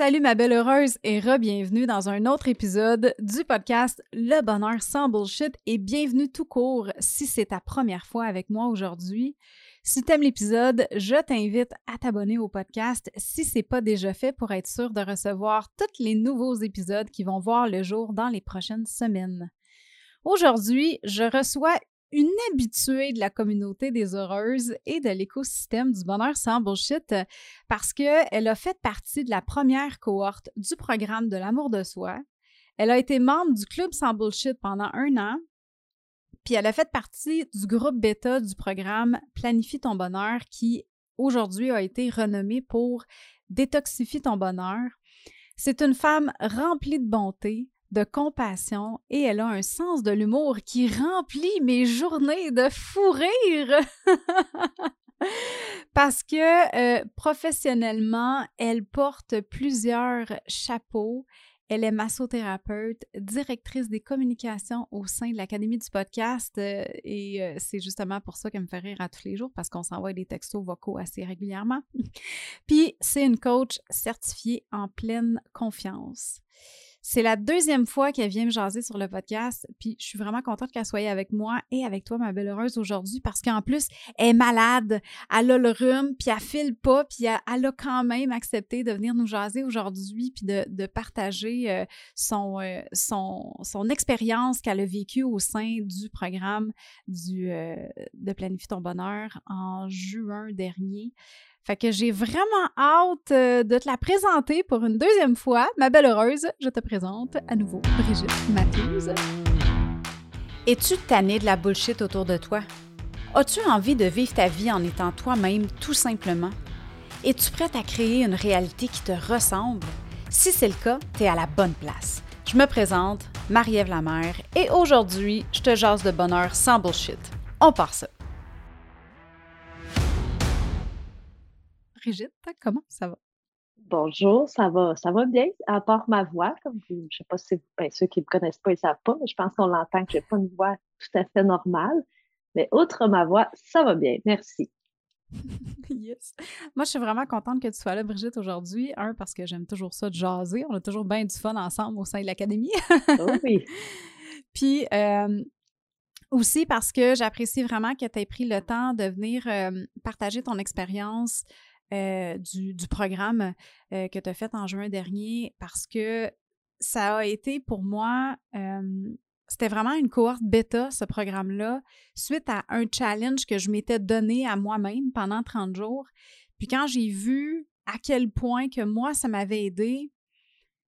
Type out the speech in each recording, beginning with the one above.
Salut ma belle heureuse et re-bienvenue dans un autre épisode du podcast Le bonheur sans bullshit et bienvenue tout court si c'est ta première fois avec moi aujourd'hui. Si tu aimes l'épisode, je t'invite à t'abonner au podcast si c'est pas déjà fait pour être sûr de recevoir tous les nouveaux épisodes qui vont voir le jour dans les prochaines semaines. Aujourd'hui, je reçois une habituée de la communauté des heureuses et de l'écosystème du bonheur sans bullshit parce qu'elle a fait partie de la première cohorte du programme de l'amour de soi. Elle a été membre du club sans bullshit pendant un an. Puis elle a fait partie du groupe bêta du programme Planifie ton bonheur qui aujourd'hui a été renommé pour Détoxifie ton bonheur. C'est une femme remplie de bonté, de compassion et elle a un sens de l'humour qui remplit mes journées de fou rire. Parce que euh, professionnellement, elle porte plusieurs chapeaux. Elle est massothérapeute, directrice des communications au sein de l'Académie du podcast euh, et euh, c'est justement pour ça qu'elle me fait rire à tous les jours parce qu'on s'envoie des textos vocaux assez régulièrement. Puis c'est une coach certifiée en pleine confiance. C'est la deuxième fois qu'elle vient me jaser sur le podcast, puis je suis vraiment contente qu'elle soit avec moi et avec toi, ma belle heureuse, aujourd'hui, parce qu'en plus, elle est malade, elle a le rhume, puis elle file pas, puis elle, a quand même accepté de venir nous jaser aujourd'hui, puis de, partager euh, son, euh, son, expérience qu'elle a vécue au sein du programme euh, de Planifie ton bonheur en juin dernier. Fait que j'ai vraiment hâte euh, de te la présenter pour une deuxième fois. Ma belle heureuse, je te présente à nouveau Brigitte Matthews. Es-tu tannée de la bullshit autour de toi? As-tu envie de vivre ta vie en étant toi-même tout simplement? Es-tu prête à créer une réalité qui te ressemble? Si c'est le cas, tu es à la bonne place. Je me présente, Marie-Ève Lamère, et aujourd'hui, je te jase de bonheur sans bullshit. On part ça. Brigitte, comment ça va? Bonjour, ça va, ça va bien, à part ma voix, comme je ne sais pas si ben, ceux qui ne me connaissent pas, ils ne savent pas, mais je pense qu'on l'entend que je n'ai pas une voix tout à fait normale. Mais outre ma voix, ça va bien, merci. yes. Moi, je suis vraiment contente que tu sois là, Brigitte, aujourd'hui. Un, parce que j'aime toujours ça de jaser. On a toujours bien du fun ensemble au sein de l'Académie. oh oui. Puis, euh, aussi parce que j'apprécie vraiment que tu aies pris le temps de venir euh, partager ton expérience euh, du, programme euh, que tu as fait en juin dernier parce que ça a été pour moi, c'était vraiment une cohorte bêta, ce programme-là, suite à un challenge que je m'étais donné à moi-même pendant 30 jours. Puis quand j'ai vu à quel point que moi, ça m'avait aidé,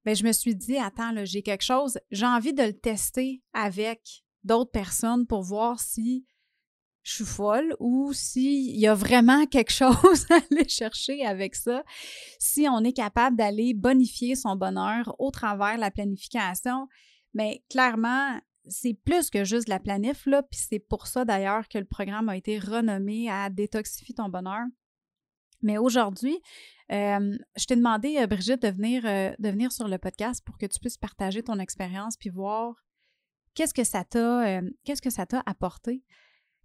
bien, je me suis dit, attends, j'ai quelque chose, j'ai envie de le tester avec d'autres personnes pour voir si je suis folle ou s'il y a vraiment quelque chose à aller chercher avec ça, si on est capable d'aller bonifier son bonheur au travers de la planification, mais clairement, c'est plus que juste la planif, là, puis c'est pour ça d'ailleurs que le programme a été renommé à Détoxifie ton bonheur. Mais aujourd'hui, euh, je t'ai demandé, euh, Brigitte, de venir, euh, de venir sur le podcast pour que tu puisses partager ton expérience puis voir qu'est-ce que ça t'a qu'est-ce que ça t'a apporté.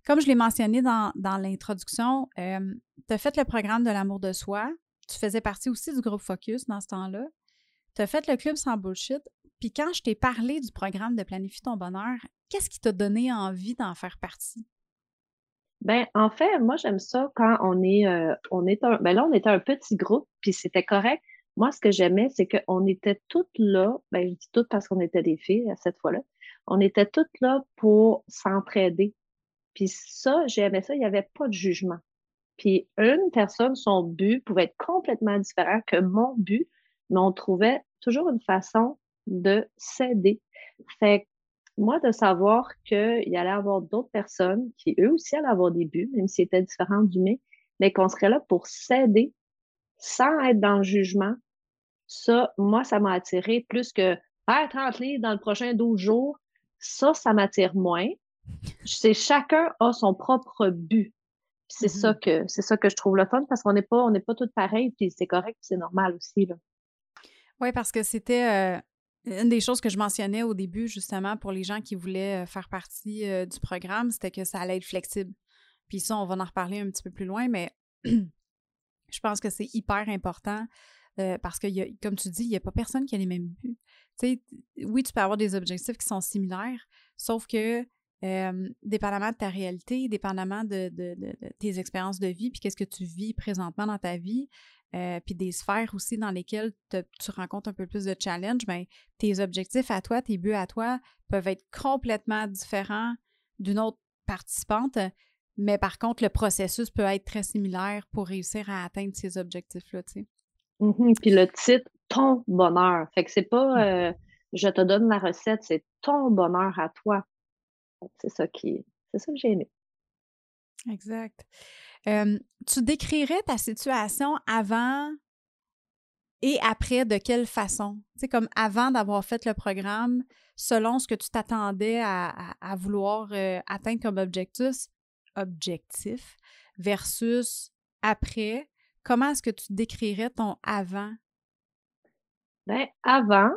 Comme je l'ai mentionné dans, l'introduction, euh, tu as fait le programme de l'amour de soi. Tu faisais partie aussi du groupe Focus dans ce temps-là. Tu as fait le club sans bullshit. Puis quand je t'ai parlé du programme de Planifie ton bonheur, qu'est-ce qui t'a donné envie d'en faire partie? Ben, en fait, moi, j'aime ça quand on est, euh, on un, ben là, on était un petit groupe, puis c'était correct. Moi, ce que j'aimais, c'est qu'on était toutes là, ben, je dis toutes parce qu'on était des filles à cette fois-là, on était toutes là pour s'entraider. Puis ça, j'aimais ça, il n'y avait pas de jugement. Puis une personne, son but pouvait être complètement différent que mon but, mais on trouvait toujours une façon de s'aider. Fait que moi, de savoir qu'il allait y avoir d'autres personnes qui, eux aussi, allaient avoir des buts, même s'ils étaient différents du mien, mais qu'on serait là pour s'aider sans être dans le jugement, ça, moi, ça m'a attiré plus que faire 30 livres dans le prochain 12 jours. Ça, ça m'attire moins c'est chacun a son propre but. C'est ça mm-hmm. que c'est ça que je trouve le fun parce qu'on n'est pas on n'est pas toutes pareilles puis c'est correct, c'est normal aussi là. Oui, parce que c'était euh, une des choses que je mentionnais au début justement pour les gens qui voulaient euh, faire partie euh, du programme, c'était que ça allait être flexible. Puis ça, on va en reparler un petit peu plus loin, mais je pense que c'est hyper important euh, parce que, comme tu dis, il n'y a pas personne qui a les mêmes buts. sais, oui, tu peux avoir des objectifs qui sont similaires, sauf que dépendamment de ta réalité, dépendamment de, tes expériences de vie, puis qu'est-ce que tu vis présentement dans ta vie, euh, puis des sphères aussi dans lesquelles tu rencontres un peu plus de challenge, bien, tes objectifs à toi, tes buts à toi peuvent être complètement différents d'une autre participante, mais par contre, le processus peut être très similaire pour réussir à atteindre ces objectifs-là, tu sais. Mmh puis le titre, ton bonheur. Fait que c'est pas mmh. euh, je te donne la recette, c'est ton bonheur à toi. C'est ça qui c'est ça que j'ai aimé. Exact. tu décrirais ta situation avant et après de quelle façon? C'est comme avant d'avoir fait le programme, selon ce que tu t'attendais à, vouloir atteindre comme objectif, objectif versus après, comment est-ce que tu décrirais ton avant? Ben, avant,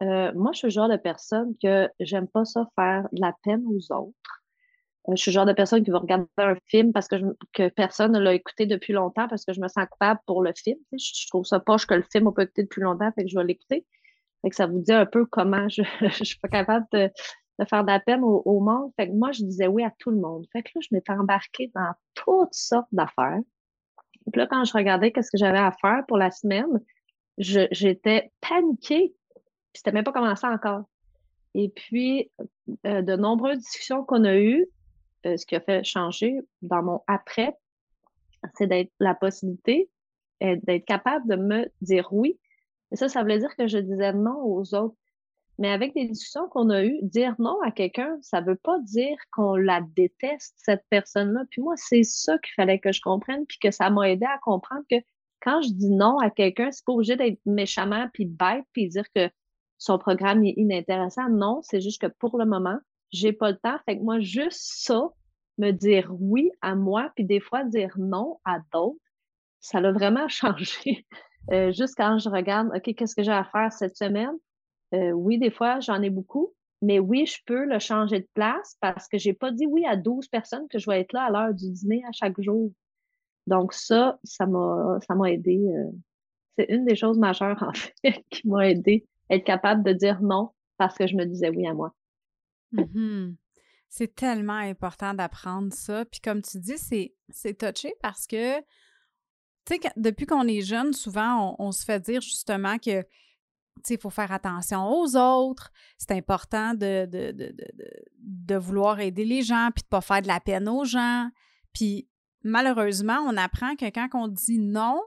moi, je suis le genre de personne que j'aime pas ça faire de la peine aux autres. Euh, je suis le genre de personne qui va regarder un film parce que, que personne ne l'a écouté depuis longtemps parce que je me sens coupable pour le film. Je, trouve ça poche que le film n'a pas écouté depuis longtemps, fait que je vais l'écouter. Fait que ça vous dit un peu comment je ne suis pas capable de, faire de la peine au, monde. Fait que moi, je disais oui à tout le monde. Fait que là, je m'étais embarquée dans toutes sortes d'affaires. Puis là, quand je regardais qu'est-ce que j'avais à faire pour la semaine, j'étais paniquée. C'était même pas commencé encore. Et puis, euh, de nombreuses discussions qu'on a eues, euh, ce qui a fait changer dans mon après, c'est d'être la possibilité euh, d'être capable de me dire oui. Et ça, ça voulait dire que je disais non aux autres. Mais avec des discussions qu'on a eues, dire non à quelqu'un, ça veut pas dire qu'on la déteste, cette personne-là. Puis moi, c'est ça qu'il fallait que je comprenne, puis que ça m'a aidé à comprendre que quand je dis non à quelqu'un, c'est pas obligé d'être méchamment, puis bête, puis dire que son programme est inintéressant. Non, c'est juste que pour le moment, j'ai pas le temps. Fait que moi, juste ça, me dire oui à moi, puis des fois dire non à d'autres, ça l'a vraiment changé. Euh, juste quand je regarde, OK, qu'est-ce que j'ai à faire cette semaine? Euh, oui, des fois, j'en ai beaucoup, mais oui, je peux le changer de place parce que j'ai pas dit oui à 12 personnes que je vais être là à l'heure du dîner à chaque jour. Donc ça, ça m'a, ça m'a aidé. Euh, c'est une des choses majeures, en fait, qui m'a aidé être capable de dire non parce que je me disais oui à moi. Mmh c'est tellement important d'apprendre ça. Puis comme tu dis, c'est, touché parce que, tu sais, depuis qu'on est jeune, souvent, on, se fait dire justement que, tu sais, il faut faire attention aux autres. C'est important de, vouloir aider les gens, puis de pas faire de la peine aux gens. Puis malheureusement, on apprend que quand on dit non,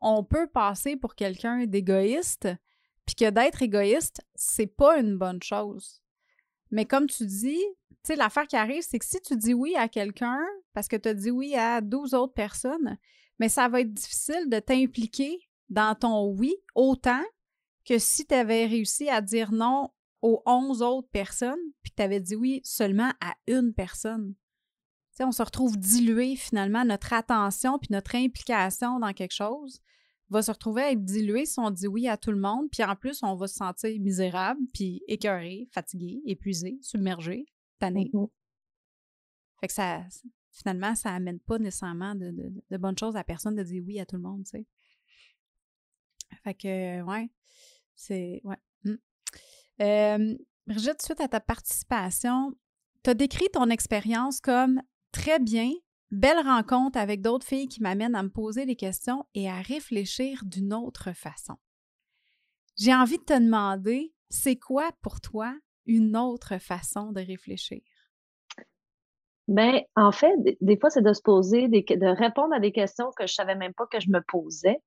on peut passer pour quelqu'un d'égoïste, puis que d'être égoïste, c'est pas une bonne chose. Mais comme tu dis, tu sais, l'affaire qui arrive, c'est que si tu dis oui à quelqu'un parce que tu as dit oui à 12 autres personnes, mais ça va être difficile de t'impliquer dans ton oui autant que si tu avais réussi à dire non aux 11 autres personnes, puis que tu avais dit oui seulement à une personne. Tu sais, on se retrouve dilué finalement notre attention puis notre implication dans quelque chose va se retrouver à être dilué si on dit oui à tout le monde, puis en plus, on va se sentir misérable, puis écœuré, fatigué, épuisé, submergé. Mmh fait que ça, finalement, ça amène pas nécessairement de, bonnes choses à personne de dire oui à tout le monde, tu sais. Fait que, ouais, c'est, ouais. Mmh. Brigitte, suite à ta participation, tu as décrit ton expérience comme très bien, belle rencontre avec d'autres filles qui m'amènent à me poser des questions et à réfléchir d'une autre façon. J'ai envie de te demander, c'est quoi pour toi une autre façon de réfléchir? Ben, en fait, des, fois, c'est de se poser, de répondre à des questions que je savais même pas que je me posais,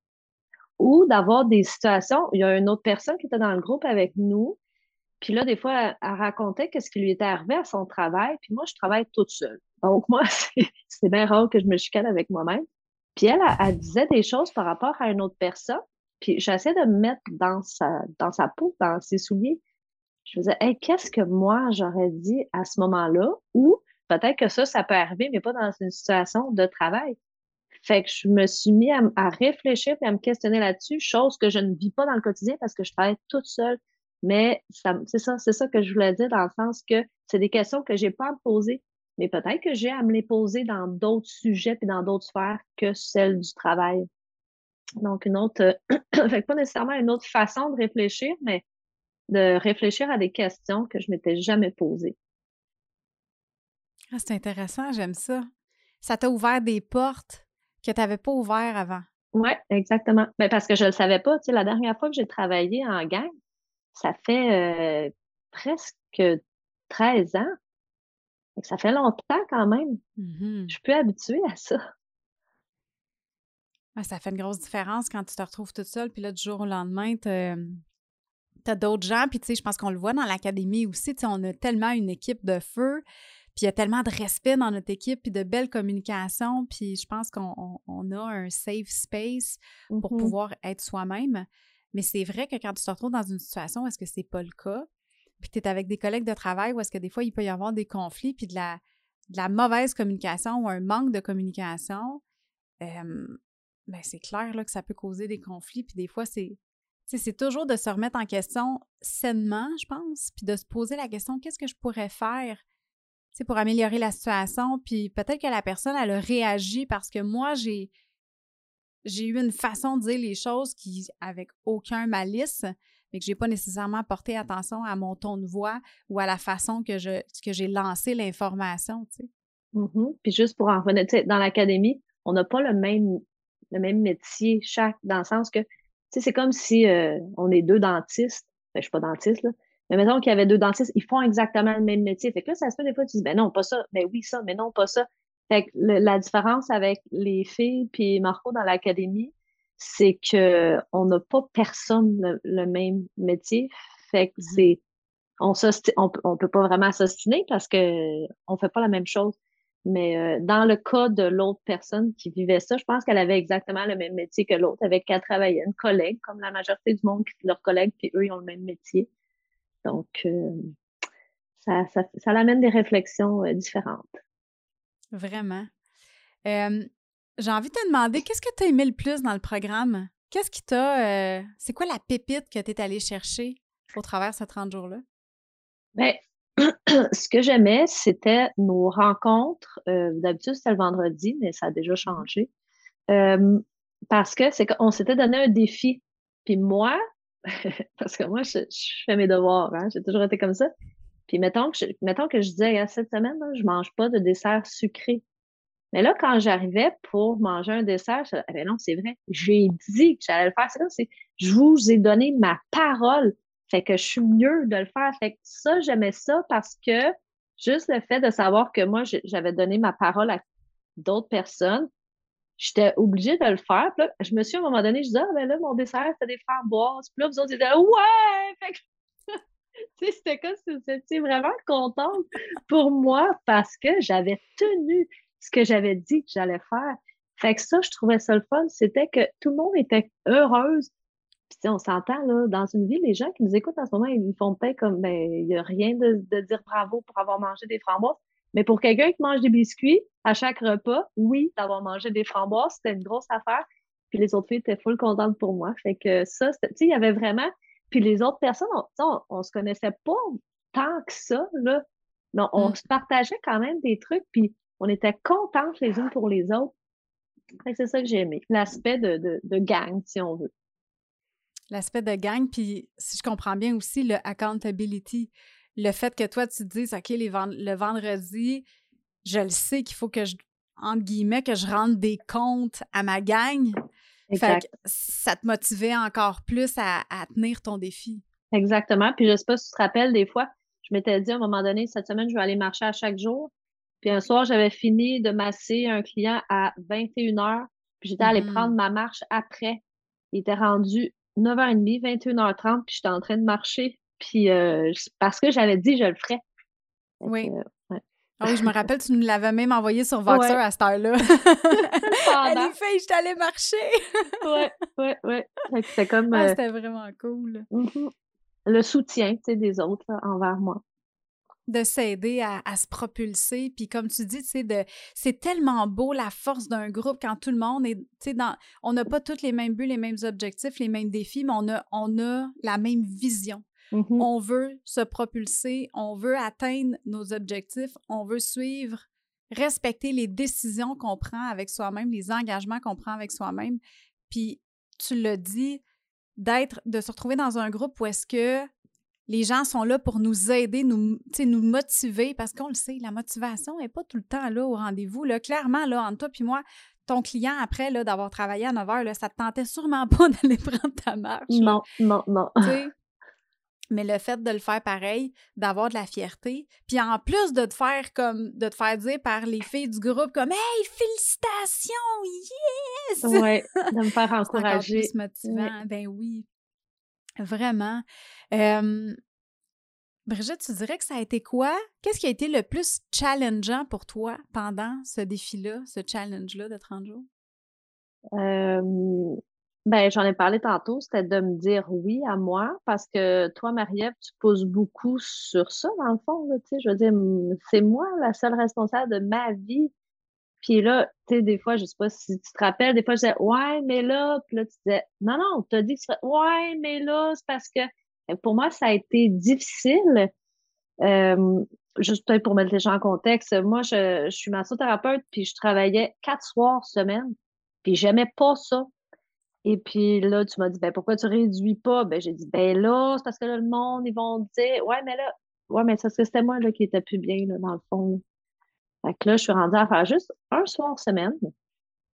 ou d'avoir des situations. Il y a une autre personne qui était dans le groupe avec nous, puis là, des fois, elle, racontait qu'est-ce qui lui était arrivé à son travail, puis moi, je travaille toute seule. Donc, moi, c'est bien rare que je me chicane avec moi-même. Puis elle, elle, disait des choses par rapport à une autre personne, puis j'essaie de me mettre dans sa, dans sa peau, dans ses souliers. Je me disais, hey, qu'est-ce que moi j'aurais dit à ce moment-là? Ou peut-être que ça, ça peut arriver, mais pas dans une situation de travail. Fait que je me suis mis à, réfléchir et à me questionner là-dessus, chose que je ne vis pas dans le quotidien parce que je travaille toute seule. Mais c'est ça, c'est ça que je voulais dire dans le sens que c'est des questions que j'ai pas à me poser, mais peut-être que j'ai à me les poser dans d'autres sujets et dans d'autres sphères que celles du travail. Donc, une autre, fait pas nécessairement une autre façon de réfléchir, mais de réfléchir à des questions que je m'étais jamais posées. Ah, c'est intéressant, j'aime ça. Ça t'a ouvert des portes que tu n'avais pas ouvertes avant. Oui, exactement. Mais ben, parce que je ne le savais pas. Tu sais, la dernière fois que j'ai travaillé en gang, ça fait euh, presque 13 ans. Ça fait longtemps quand même. Mmh je suis plus habituée à ça. ça fait une grosse différence quand tu te retrouves toute seule, puis là, du jour au lendemain, tu as d'autres gens, puis tu sais, je pense qu'on le voit dans l'académie aussi, tu sais, on a tellement une équipe de feu, puis il y a tellement de respect dans notre équipe, puis de belles communications, puis je pense qu'on a un safe space pour mmh pouvoir être soi-même. Mais c'est vrai que quand tu te retrouves dans une situation où est-ce que c'est pas le cas, puis tu es avec des collègues de travail où est-ce que des fois il peut y avoir des conflits, puis de la, la mauvaise communication ou un manque de communication, ben c'est clair là, que ça peut causer des conflits. Puis des fois, c'est c'est toujours de se remettre en question sainement, je pense, puis de se poser la question qu'est-ce que je pourrais faire pour améliorer la situation? Puis peut-être que la personne, elle a réagi parce que moi, j'ai j'ai eu une façon de dire les choses qui, avec aucun malice, mais que j'ai pas nécessairement porté attention à mon ton de voix ou à la façon que je que j'ai lancé l'information, tu sais. Mm-hmm. Puis juste pour en revenir, dans l'académie, on n'a pas le même le même métier chaque, dans le sens que, tu sais, c'est comme si euh, on est deux dentistes. Ben, je suis pas dentiste, là. Mais mettons qu'il y avait deux dentistes, ils font exactement le même métier. Fait que là, ça se fait des fois, tu dis, ben non, pas ça, ben oui, ça, mais non, pas ça. Fait que la différence avec les filles puis Marco dans l'académie, c'est que on n'a pas personne le, même métier. Fait que mm-hmm. c'est, on, on, on peut pas vraiment s'ostiner parce que on fait pas la même chose. Mais euh, dans le cas de l'autre personne qui vivait ça, je pense qu'elle avait exactement le même métier que l'autre, avec qu'elle travaillait, une collègue, comme la majorité du monde, leurs collègues, puis eux, ils ont le même métier. Donc, euh, ça, ça, ça amène des réflexions euh, différentes. Vraiment. J'ai envie de te demander, qu'est-ce que tu as aimé le plus dans le programme? Qu'est-ce qui t'a. c'est quoi la pépite que tu es allé chercher au travers de ces 30 jours-là? Bien, ce que j'aimais, c'était nos rencontres. Euh, d'habitude, c'était le vendredi, mais ça a déjà changé. Euh, parce que c'est qu'on s'était donné un défi. Puis moi, parce que moi, je, fais mes devoirs, hein, j'ai toujours été comme ça. Puis mettons que je, mettons que je disais, cette semaine, je mange pas de dessert sucré. Mais là, quand j'arrivais pour manger un dessert, je disais, ah, ben non, c'est vrai, j'ai dit que j'allais le faire. C'est je vous ai donné ma parole. Fait que je suis mieux de le faire. Fait que ça, j'aimais ça parce que juste le fait de savoir que moi, j'avais donné ma parole à d'autres personnes, j'étais obligée de le faire. Là, je me suis à un moment donné, je disais, ah, ben là, mon dessert, c'était des framboises. Puis là, vous autres, étiez là, ouais! Fait que, c'était comme si c'était vraiment contente pour moi parce que j'avais tenu ce que j'avais dit que j'allais faire. Fait que ça, je trouvais ça le fun. C'était que tout le monde était heureuse puis, on s'entend, là, dans une vie, les gens qui nous écoutent en ce moment, ils font peut-être comme, ben, il n'y a rien de, dire bravo pour avoir mangé des framboises. Mais pour quelqu'un qui mange des biscuits à chaque repas, oui, d'avoir mangé des framboises, c'était une grosse affaire. Puis les autres filles étaient full contentes pour moi. Fait que ça, tu sais, il y avait vraiment. Puis les autres personnes, on, on, se connaissait pas tant que ça, là. Non, on mmh. se partageait quand même des trucs, puis on était contentes les unes pour les autres. C'est ça que j'ai aimé, l'aspect de, de, de gang, si on veut. L'aspect de gang, puis si je comprends bien aussi, le accountability. Le fait que toi, tu te dises, OK, les le vendredi, je le sais qu'il faut que je, entre guillemets, que je rende des comptes à ma gang. Fait que ça te motivait encore plus à, tenir ton défi. Exactement. Puis je sais pas si tu te rappelles, des fois, je m'étais dit à un moment donné, cette semaine, je vais aller marcher à chaque jour. Puis un soir, j'avais fini de masser un client à 21 h puis j'étais allée mm-hmm. prendre ma marche après. Il était rendu 9h30, 21h30, puis j'étais en train de marcher. Puis euh, parce que j'avais dit je le ferais. Oui. Ah oui, je me rappelle, tu nous l'avais même envoyé sur Voxer à cette heure-là. Elle fait, je allée marcher. ouais, ouais, ouais. C'était comme. Ah, euh, c'était vraiment cool. Mm-hmm. Le soutien, tu sais, des autres envers moi de s'aider à, se propulser. Puis comme tu dis, de, c'est tellement beau la force d'un groupe quand tout le monde est, dans, on n'a pas tous les mêmes buts, les mêmes objectifs, les mêmes défis, mais on a, on a la même vision. Mm-hmm. On veut se propulser, on veut atteindre nos objectifs, on veut suivre, respecter les décisions qu'on prend avec soi-même, les engagements qu'on prend avec soi-même. Puis tu l'as dit, d'être, de se retrouver dans un groupe où est-ce que les gens sont là pour nous aider, nous, nous motiver, parce qu'on le sait, la motivation n'est pas tout le temps là au rendez-vous. Là. Clairement, là, entre toi et moi, ton client, après d'avoir travaillé à 9 heures, là, ça te tentait sûrement pas d'aller prendre ta marche. Non, non, non. Mais le fait de le faire pareil, d'avoir de la fierté, puis en plus de te faire comme de te faire dire par les filles du groupe comme Hey, félicitations, yes! Ouais, de me faire encourager. C'est motivant. Ben oui. Vraiment. Brigitte, tu dirais que ça a été quoi? Qu'est-ce qui a été le plus challengeant pour toi pendant ce défi-là, ce challenge-là de 30 jours? Ben, j'en ai parlé tantôt, c'était de me dire oui à moi, parce que toi, Marie-Ève, tu poses beaucoup sur ça, dans le fond, tu sais, je veux dire, c'est moi la seule responsable de ma vie. Puis là, tu sais, des fois, je sais pas si tu te rappelles, des fois, je disais, ouais, mais là, puis là, tu disais, non, non, tu as dit que tu ouais, mais là, c'est parce que pour moi, ça a été difficile. Euh, juste peut-être pour mettre les gens en contexte, moi, je, je suis massothérapeute, puis je travaillais quatre soirs semaine, puis j'aimais pas ça. Et puis là, tu m'as dit, ben pourquoi tu réduis pas? Ben j'ai dit, ben là, c'est parce que là, le monde, ils vont dire, ouais, mais là, ouais, mais c'est parce que c'était moi là, qui était plus bien, là, dans le fond. Fait que là, je suis rendue à faire juste un soir semaine.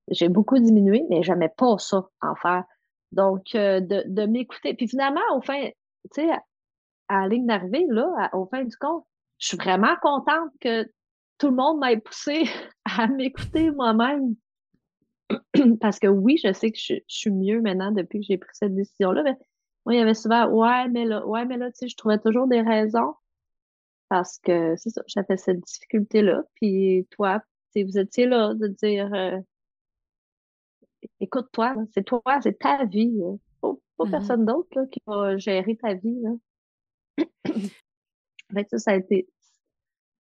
J'ai beaucoup diminué, mais j'aimais pas ça en faire. Donc, euh, de, de m'écouter. Puis finalement, au fin, tu sais, à, la ligne d'arrivée, là, au fin du compte, je suis vraiment contente que tout le monde m'ait poussé à m'écouter moi-même. Parce que oui, je sais que je, suis mieux maintenant depuis que j'ai pris cette décision-là. Mais moi, il y avait souvent Ouais, mais là, ouais, mais là, tu sais, je trouvais toujours des raisons. Parce que c'est ça, j'avais cette difficulté-là. Puis toi, vous étiez là de dire euh, écoute-toi, c'est toi, c'est ta vie. Pas, pas mm-hmm. personne d'autre qui va gérer ta vie. Là. ça, ça a été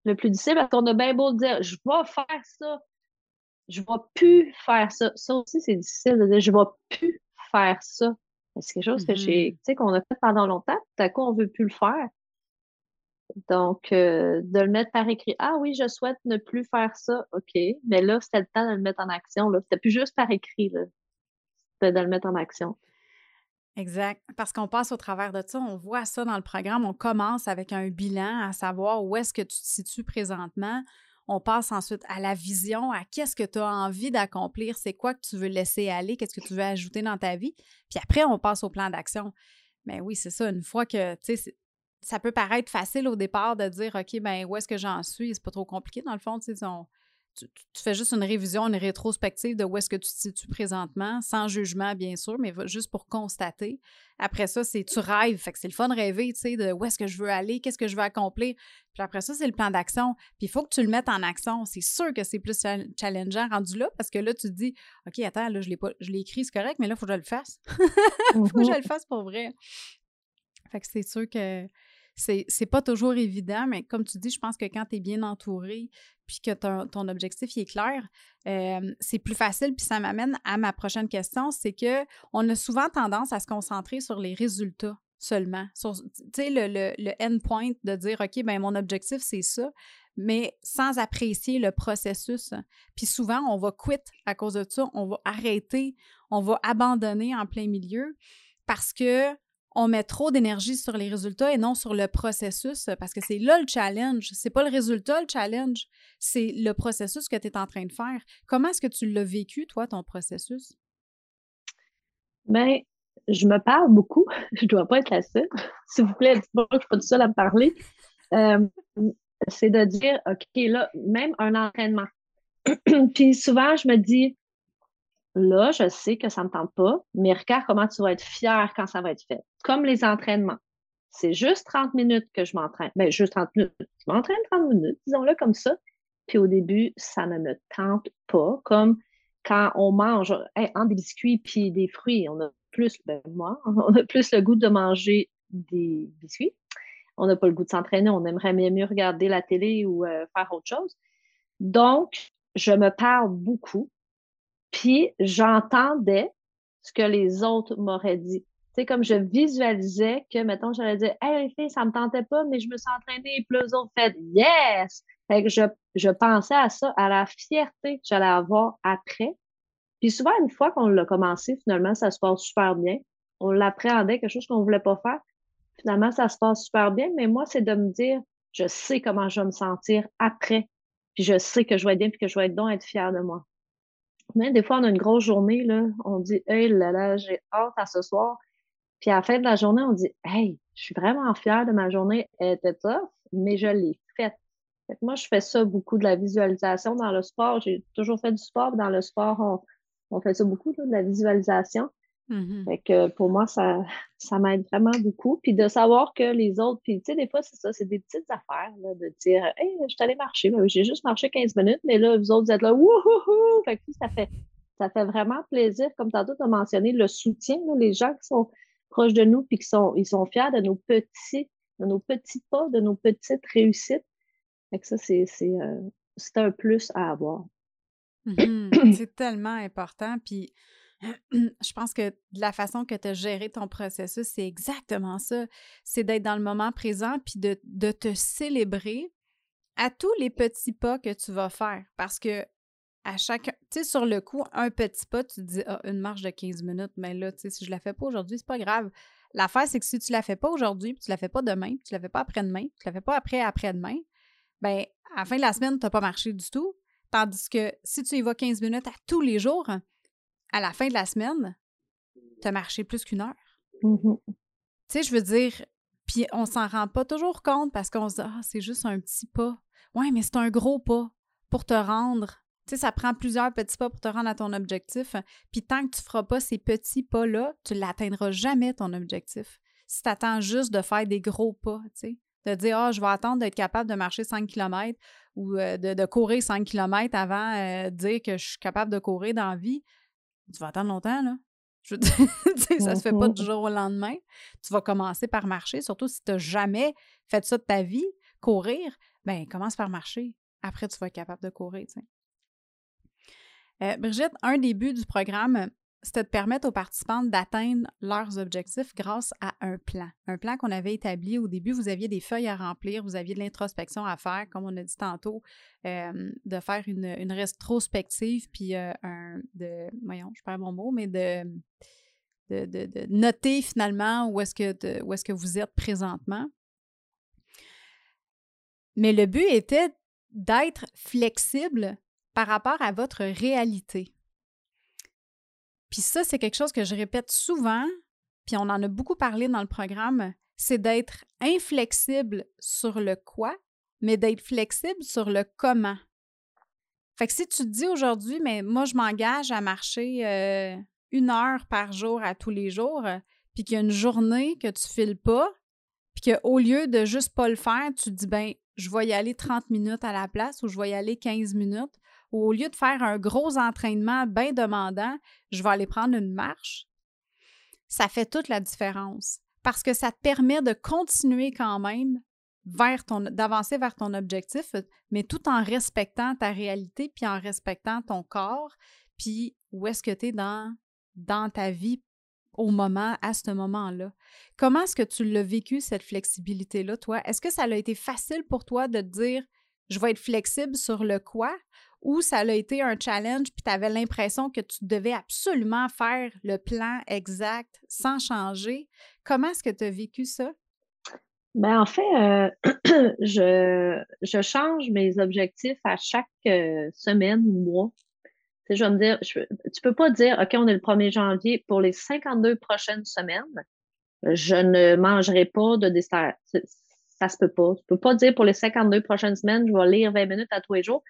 le plus difficile parce qu'on a bien beau dire je vais faire ça, je vais plus faire ça. Ça aussi, c'est difficile de dire je vais plus faire ça. C'est quelque chose que j'ai, mm-hmm. tu sais, qu'on a fait pendant longtemps, tout à coup, on veut plus le faire. Donc, euh, de le mettre par écrit. Ah oui, je souhaite ne plus faire ça. OK. Mais là, c'était le temps de le mettre en action. C'était plus juste par écrit. C'était de le mettre en action. Exact. Parce qu'on passe au travers de ça, on voit ça dans le programme. On commence avec un bilan, à savoir où est-ce que tu te situes présentement. On passe ensuite à la vision, à qu'est-ce que tu as envie d'accomplir, c'est quoi que tu veux laisser aller, qu'est-ce que tu veux ajouter dans ta vie. Puis après, on passe au plan d'action. Mais oui, c'est ça. Une fois que, tu sais, ça peut paraître facile au départ de dire, OK, ben où est-ce que j'en suis? C'est pas trop compliqué dans le fond. Tu, tu, fais juste une révision, une rétrospective de où est-ce que tu te situes présentement, sans jugement, bien sûr, mais juste pour constater. Après ça, c'est tu rêves. Fait que c'est le fun de rêver, tu sais, de où est-ce que je veux aller, qu'est-ce que je veux accomplir. Puis après ça, c'est le plan d'action. Puis il faut que tu le mettes en action. C'est sûr que c'est plus challengeant rendu là parce que là, tu te dis, OK, attends, là, je l'ai pas, je l'ai écrit, c'est correct, mais là, il faut que je le fasse. Il faut que je mm-hmm. le fasse pour vrai. Fait que c'est sûr que c'est pas toujours évident, mais comme tu dis, je pense que quand tu es bien entouré puis que ton, objectif est clair, c'est plus facile. Puis ça m'amène à ma prochaine question, c'est que on a souvent tendance à se concentrer sur les résultats seulement. Sais, le, le, le endpoint de dire, OK, ben mon objectif, c'est ça, mais sans apprécier le processus. Puis souvent, on va quitter à cause de ça, on va arrêter, on va abandonner en plein milieu parce que on met trop d'énergie sur les résultats et non sur le processus parce que c'est là le challenge. C'est pas le résultat le challenge, c'est le processus que tu es en train de faire. Comment est-ce que tu l'as vécu, toi, ton processus? Bien, je me parle beaucoup. Je dois pas être la seule. S'il vous plaît, dites-moi que je suis pas toute seule à me parler. Euh, c'est de dire, OK, là, même un entraînement. Puis souvent, je me dis, Là, je sais que ça ne me tente pas, mais regarde comment tu vas être fier quand ça va être fait. Comme les entraînements. C'est juste 30 minutes que je m'entraîne. Bien, juste 30 minutes. Je m'entraîne 30 minutes, disons-le comme ça. Puis au début, ça ne me tente pas. Comme quand on mange en des biscuits puis des fruits, on a plus, ben moi, on a plus le goût de manger des biscuits. On n'a pas le goût de s'entraîner. On aimerait mieux regarder la télé ou euh, faire autre chose. Donc, je me parle beaucoup puis j'entendais ce que les autres m'auraient dit. Tu sais, comme je visualisais que, mettons, j'allais dire, Hey, les filles, ça me tentait pas, mais je me suis entraînée, puis les autres fait Yes! Fait que je, je pensais à ça, à la fierté que j'allais avoir après. Puis souvent, une fois qu'on l'a commencé, finalement, ça se passe super bien. On l'appréhendait, quelque chose qu'on voulait pas faire. Finalement, ça se passe super bien. Mais moi, c'est de me dire, je sais comment je vais me sentir après. Puis je sais que je vais être bien, puis que je vais être donc être fière de moi. Mais des fois, on a une grosse journée, là, on dit, hey là là, j'ai hâte à ce soir. Puis à la fin de la journée, on dit, hey, je suis vraiment fière de ma journée. Elle était tough, mais je l'ai faite. moi, je fais ça beaucoup de la visualisation dans le sport. J'ai toujours fait du sport. Dans le sport, on fait ça beaucoup, de la visualisation. Mm-hmm. Fait que pour moi, ça, ça m'aide vraiment beaucoup. Puis de savoir que les autres, puis tu sais, des fois, c'est ça, c'est des petites affaires, là, de dire, hey, je suis allée marcher, ben j'ai juste marché 15 minutes, mais là, vous autres, vous êtes là, wouhou! Fait que ça fait, ça fait vraiment plaisir, comme tantôt tu as mentionné, le soutien, les gens qui sont proches de nous, puis qui sont, ils sont fiers de nos petits, de nos petits pas, de nos petites réussites. Fait que ça, c'est, c'est, euh, c'est un plus à avoir. Mm-hmm. c'est tellement important. Puis je pense que la façon que tu as géré ton processus, c'est exactement ça. C'est d'être dans le moment présent puis de, te célébrer à tous les petits pas que tu vas faire. Parce que à chaque. Tu sais, sur le coup, un petit pas, tu te dis, ah, une marche de 15 minutes, mais là, tu sais, si je la fais pas aujourd'hui, c'est pas grave. L'affaire, c'est que si tu la fais pas aujourd'hui, puis tu la fais pas demain, puis tu la fais pas après-demain, puis tu la fais pas après après-demain, ben à la fin de la semaine, tu n'as pas marché du tout. Tandis que si tu y vas 15 minutes à tous les jours, à la fin de la semaine, tu as marché plus qu'une heure. Mm-hmm. Tu sais, je veux dire, puis on s'en rend pas toujours compte parce qu'on se dit, ah, c'est juste un petit pas. Ouais, mais c'est un gros pas pour te rendre. Tu sais, ça prend plusieurs petits pas pour te rendre à ton objectif. Puis tant que tu feras pas ces petits pas-là, tu l'atteindras jamais, ton objectif. Si tu attends juste de faire des gros pas, tu sais, de dire, ah, je vais attendre d'être capable de marcher 5 km ou euh, de, courir 5 km avant euh, de dire que je suis capable de courir dans la vie, tu vas attendre longtemps, là. Je veux dire, ça se fait pas du jour au lendemain. Tu vas commencer par marcher, surtout si tu n'as jamais fait ça de ta vie, courir, ben commence par marcher. Après, tu vas être capable de courir. Euh, Brigitte, un des buts du programme, c'était de permettre aux participants d'atteindre leurs objectifs grâce à un plan. Un plan qu'on avait établi au début, vous aviez des feuilles à remplir, vous aviez de l'introspection à faire, comme on a dit tantôt, euh, de faire une, rétrospective, puis euh, un, de, voyons, je perds mon mot, mais de, de, de, noter finalement où est-ce que, où est-ce que vous êtes présentement. Mais le but était d'être flexible par rapport à votre réalité. Puis ça, c'est quelque chose que je répète souvent, puis on en a beaucoup parlé dans le programme, c'est d'être inflexible sur le quoi, mais d'être flexible sur le comment. Fait que si tu te dis aujourd'hui, mais moi, je m'engage à marcher euh, une heure par jour à tous les jours, puis qu'il y a une journée que tu files pas, puis qu'au lieu de juste pas le faire, tu te dis, ben, je vais y aller 30 minutes à la place ou je vais y aller 15 minutes, au lieu de faire un gros entraînement bien demandant, je vais aller prendre une marche, ça fait toute la différence parce que ça te permet de continuer quand même vers ton d'avancer vers ton objectif, mais tout en respectant ta réalité puis en respectant ton corps, puis où est-ce que tu es dans, dans ta vie au moment, à ce moment-là. Comment est-ce que tu l'as vécu, cette flexibilité-là, toi? Est-ce que ça a été facile pour toi de te dire je vais être flexible sur le quoi ou ça a été un challenge puis tu avais l'impression que tu devais absolument faire le plan exact sans changer. Comment est-ce que tu as vécu ça? Ben, en fait, euh, je, je, change mes objectifs à chaque euh, semaine ou mois. Tu je vais me dire, tu peux pas dire, OK, on est le 1er janvier, pour les 52 prochaines semaines, je ne mangerai pas de dessert. Ça se peut pas. Tu peux pas dire pour les 52 prochaines semaines, je vais lire 20 minutes à tous les jours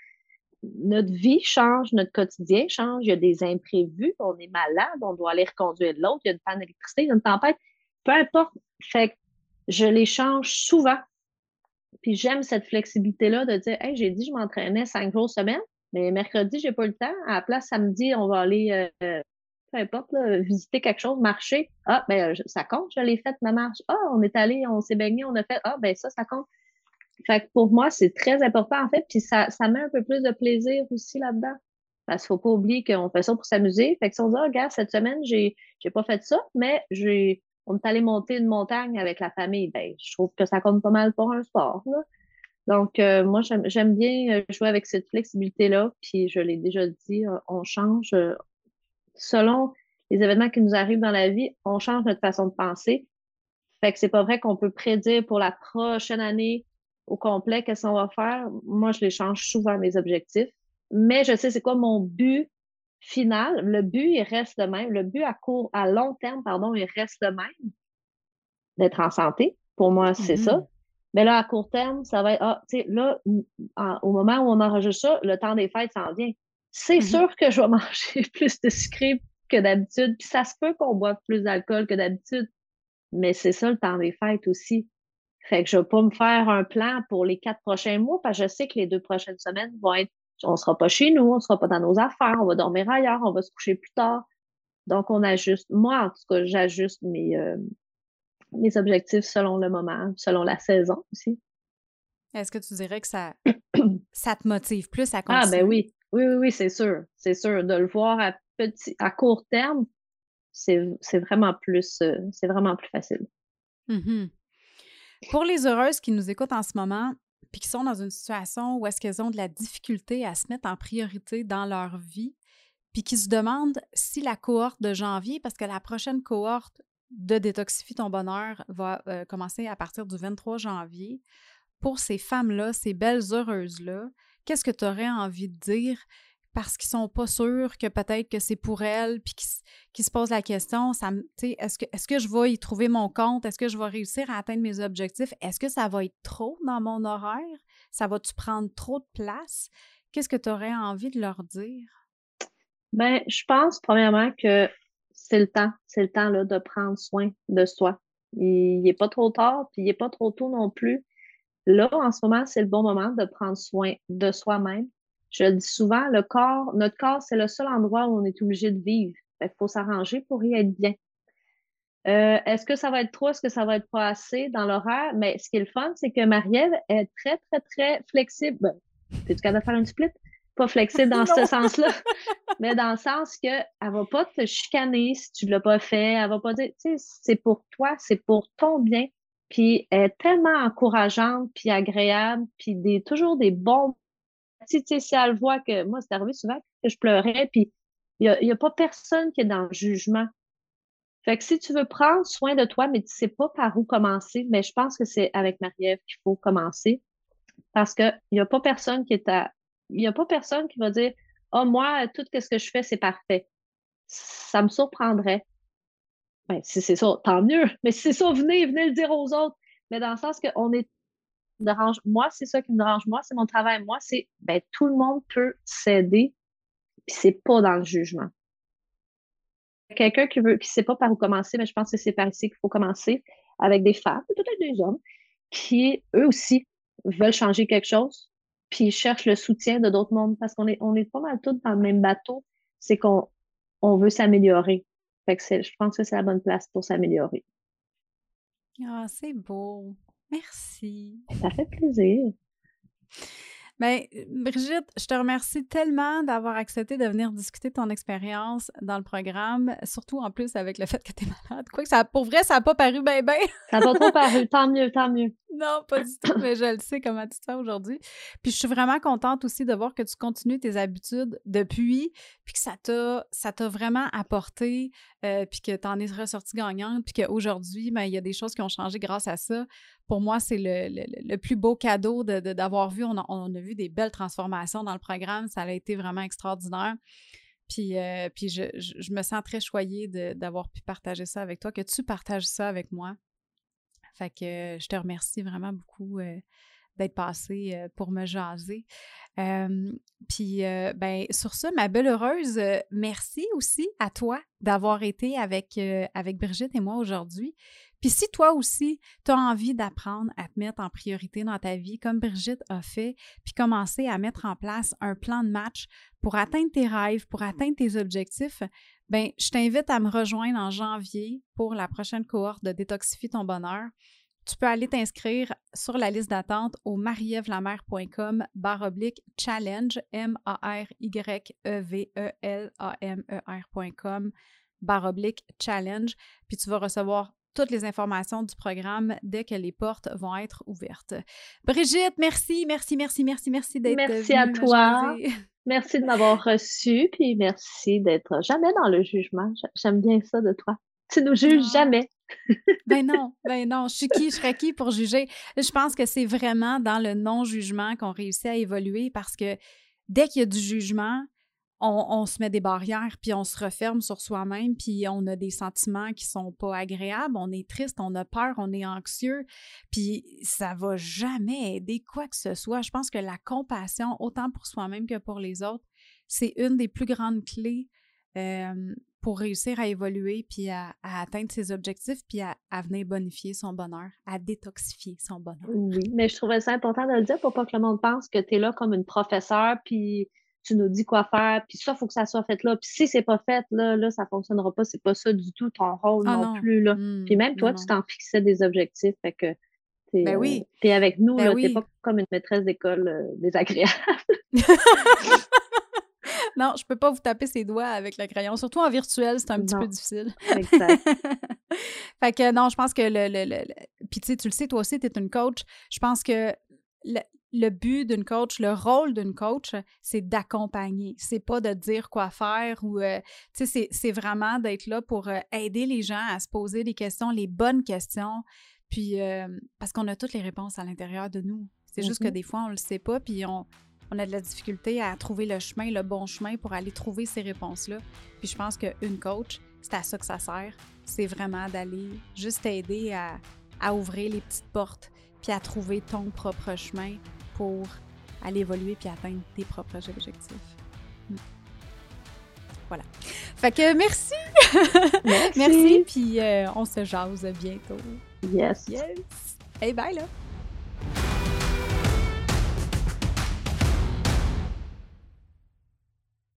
notre vie change, notre quotidien change, il y a des imprévus, on est malade, on doit aller reconduire l'autre, il y a une panne d'électricité, il y a une tempête, peu importe. Fait je les change souvent. Puis j'aime cette flexibilité-là de dire Hey, j'ai dit je m'entraînais cinq jours semaine, mais mercredi, j'ai pas le temps. À la place, samedi, on va aller euh, peu importe, visiter quelque chose, marcher. Ah, ben ça compte, je l'ai fait ma marche. Ah, on est allé, on s'est baigné, on a fait. Ah, ben ça, ça compte. Fait que pour moi, c'est très important, en fait, puis ça, ça met un peu plus de plaisir aussi là-dedans. Parce qu'il faut pas oublier qu'on fait ça pour s'amuser. Fait que si on dit, oh, regarde, cette semaine, j'ai, j'ai pas fait ça, mais j'ai, on est allé monter une montagne avec la famille, ben, je trouve que ça compte pas mal pour un sport, là. Donc, euh, moi, j'aime bien euh, jouer avec cette flexibilité-là. Puis, je l'ai déjà dit, euh, on change, selon les événements qui nous arrivent dans la vie, on change notre façon de penser. Fait que c'est pas vrai qu'on peut prédire pour la prochaine année au complet qu'est-ce qu'on va faire? Moi, je les change souvent mes objectifs. Mais je sais c'est quoi mon but final. Le but, il reste le même. Le but à court, à long terme, pardon, il reste le même. D'être en santé. Pour moi, c'est ça. Mm-hmm. Mais là, à court terme, ça va être, ah, tu sais, là, au moment où on enregistre ça, le temps des fêtes s'en vient. C'est mm-hmm. sûr que je vais manger plus de sucré que d'habitude. Puis ça se peut qu'on boive plus d'alcool que d'habitude. Mais c'est ça le temps des fêtes aussi. Fait que je vais pas me faire un plan pour les quatre prochains mois parce que je sais que les deux prochaines semaines vont être, on sera pas chez nous, on sera pas dans nos affaires, on va dormir ailleurs, on va se coucher plus tard. Donc, on ajuste. Moi, en tout cas, j'ajuste mes, euh, mes objectifs selon le moment, selon la saison aussi. Est-ce que tu dirais que ça, ça te motive plus à continuer? Ah, ben oui. Oui, oui, oui, c'est sûr. C'est sûr. De le voir à petit, à court terme, c'est vraiment plus, euh, c'est vraiment plus facile. Mm-hmm. Pour les heureuses qui nous écoutent en ce moment, puis qui sont dans une situation où est-ce qu'elles ont de la difficulté à se mettre en priorité dans leur vie, puis qui se demandent si la cohorte de janvier, parce que la prochaine cohorte de Détoxifie ton bonheur va euh, commencer à partir du 23 janvier. Pour ces femmes-là, ces belles heureuses-là, qu'est-ce que tu aurais envie de dire parce qu'ils sont pas sûrs que peut-être que c'est pour elles, puis qui, se posent la question, est-ce que, je vais y trouver mon compte? Est-ce que je vais réussir à atteindre mes objectifs? Est-ce que ça va être trop dans mon horaire? Ça va-tu prendre trop de place? Qu'est-ce que tu aurais envie de leur dire? Ben, je pense premièrement que c'est le temps, c'est le temps là, de prendre soin de soi. Il n'est pas trop tard, puis il n'est pas trop tôt non plus. Là, en ce moment, c'est le bon moment de prendre soin de soi-même. Je le dis souvent, le corps, notre corps, c'est le seul endroit où on est obligé de vivre. Il faut s'arranger pour y être bien. Euh, est-ce que ça va être trop? Est-ce que ça va être pas assez dans l'horaire? Mais ce qui est le fun, c'est que Marielle est très, très, très flexible. Ben, es-tu capable de faire un split? Pas flexible dans ce sens-là, mais dans le sens qu'elle va pas te chicaner si tu l'as pas fait. Elle va pas dire, tu sais, c'est pour toi, c'est pour ton bien. Puis elle est tellement encourageante, puis agréable, puis des, toujours des bons. Si, si elle voit que, moi, c'est arrivé souvent que je pleurais, puis il n'y a, a, pas personne qui est dans le jugement. Fait que si tu veux prendre soin de toi, mais tu sais pas par où commencer, mais je pense que c'est avec Marie-Ève qu'il faut commencer. Parce qu'il n'y a pas personne qui est à, il a pas personne qui va dire Ah, oh, moi, tout ce que je fais, c'est parfait. Ça me surprendrait. Ben, si c'est ça, tant mieux. Mais si c'est ça, venez, venez le dire aux autres. Mais dans le sens qu'on est dérange. Moi, c'est ça qui me dérange. Moi, c'est mon travail. Moi, c'est ben, tout le monde peut s'aider, puis c'est pas dans le jugement. Quelqu'un qui veut, qui sait pas par où commencer, mais je pense que c'est par ici qu'il faut commencer avec des femmes, peut-être des hommes, qui eux aussi veulent changer quelque chose, puis ils cherchent le soutien de d'autres mondes parce qu'on est, on est pas mal tous dans le même bateau. C'est qu'on on veut s'améliorer. Fait que je pense que c'est la bonne place pour s'améliorer. Ah, c'est beau. Merci. Ça fait plaisir. Bien, Brigitte, je te remercie tellement d'avoir accepté de venir discuter de ton expérience dans le programme, surtout en plus avec le fait que tu es malade. Quoi que ça, pour vrai, ça n'a pas paru bien, bien. ça n'a pas trop paru. Tant mieux, tant mieux. Non, pas du tout, mais je le sais comment tu te sens aujourd'hui. Puis je suis vraiment contente aussi de voir que tu continues tes habitudes depuis, puis que ça t'a, vraiment apporté, euh, puis que tu en es ressortie gagnante, puis qu'aujourd'hui, ben, il y a des choses qui ont changé grâce à ça. Pour moi, c'est le, plus beau cadeau d'avoir vu. On a, on a vu des belles transformations dans le programme. Ça a été vraiment extraordinaire. Puis, euh, puis je, je, me sens très choyée d'avoir pu partager ça avec toi, que tu partages ça avec moi. Fait que je te remercie vraiment beaucoup euh, d'être passé euh, pour me jaser. puis, ben, sur ça, ma belle heureuse, merci aussi à toi d'avoir été avec, avec Brigitte et moi aujourd'hui. Puis si toi aussi, tu as envie d'apprendre à te mettre en priorité dans ta vie, comme Brigitte a fait, puis commencer à mettre en place un plan de match pour atteindre tes rêves, pour atteindre tes objectifs, ben je t'invite à me rejoindre en janvier pour la prochaine cohorte de Détoxifie ton bonheur. Tu peux aller t'inscrire sur la liste d'attente au marievlamer.com barre oblique challenge, M-A-R-Y-E-V-E-L-A-M-E-R.com barre oblique challenge, puis tu vas recevoir toutes les informations du programme dès que les portes vont être ouvertes. Brigitte, merci, merci, merci, merci, merci d'être Merci à toi. Merci de m'avoir reçu, puis merci d'être jamais dans le jugement. J'aime bien ça de toi. Tu nous juges jamais. ben non, ben non. Je suis qui, je serais qui pour juger? Je pense que c'est vraiment dans le non-jugement qu'on réussit à évoluer parce que dès qu'il y a du jugement, on, se met des barrières, puis on se referme sur soi-même, puis on a des sentiments qui sont pas agréables, on est triste, on a peur, on est anxieux, puis ça va jamais aider quoi que ce soit. Je pense que la compassion, autant pour soi-même que pour les autres, c'est une des plus grandes clés euh, pour réussir à évoluer, puis à, atteindre ses objectifs, puis à, venir bonifier son bonheur, à détoxifier son bonheur. Oui, mais je trouvais ça important de le dire pour pas que le monde pense que tu es là comme une professeure, puis tu nous dis quoi faire, puis ça, il faut que ça soit fait là. Puis si c'est pas fait, là, là, ça fonctionnera pas. C'est pas ça du tout ton rôle ah non, plus. Là. Mmh, puis même toi, tu t'en fixais des objectifs. Fait que t'es ben oui. Euh, avec nous, ben t'es pas comme une maîtresse d'école euh, désagréable. non, je peux pas vous taper ses doigts avec le crayon. Surtout en virtuel, c'est un petit peu difficile. Exact. fait que non, je pense que le. le, le, Puis tu sais, tu le sais, toi aussi, tu es une coach. Je pense que le but d'une coach, le rôle d'une coach, c'est d'accompagner. C'est pas de dire quoi faire ou, euh, tu sais, c'est vraiment d'être là pour euh, aider les gens à se poser des questions, les bonnes questions, puis euh, parce qu'on a toutes les réponses à l'intérieur de nous. C'est juste que mm-hmm. des fois, on le sait pas, puis on, on, a de la difficulté à trouver le chemin, le bon chemin pour aller trouver ces réponses-là. Puis je pense qu'une coach, c'est à ça que ça sert. C'est vraiment d'aller juste aider à, à ouvrir les petites portes puis à trouver ton propre chemin pour aller évoluer puis atteindre tes propres objectifs. Hmm. Voilà. Fait que merci. Merci. merci puis euh, on se jase bientôt. Yes. Yes. Hey, bye là.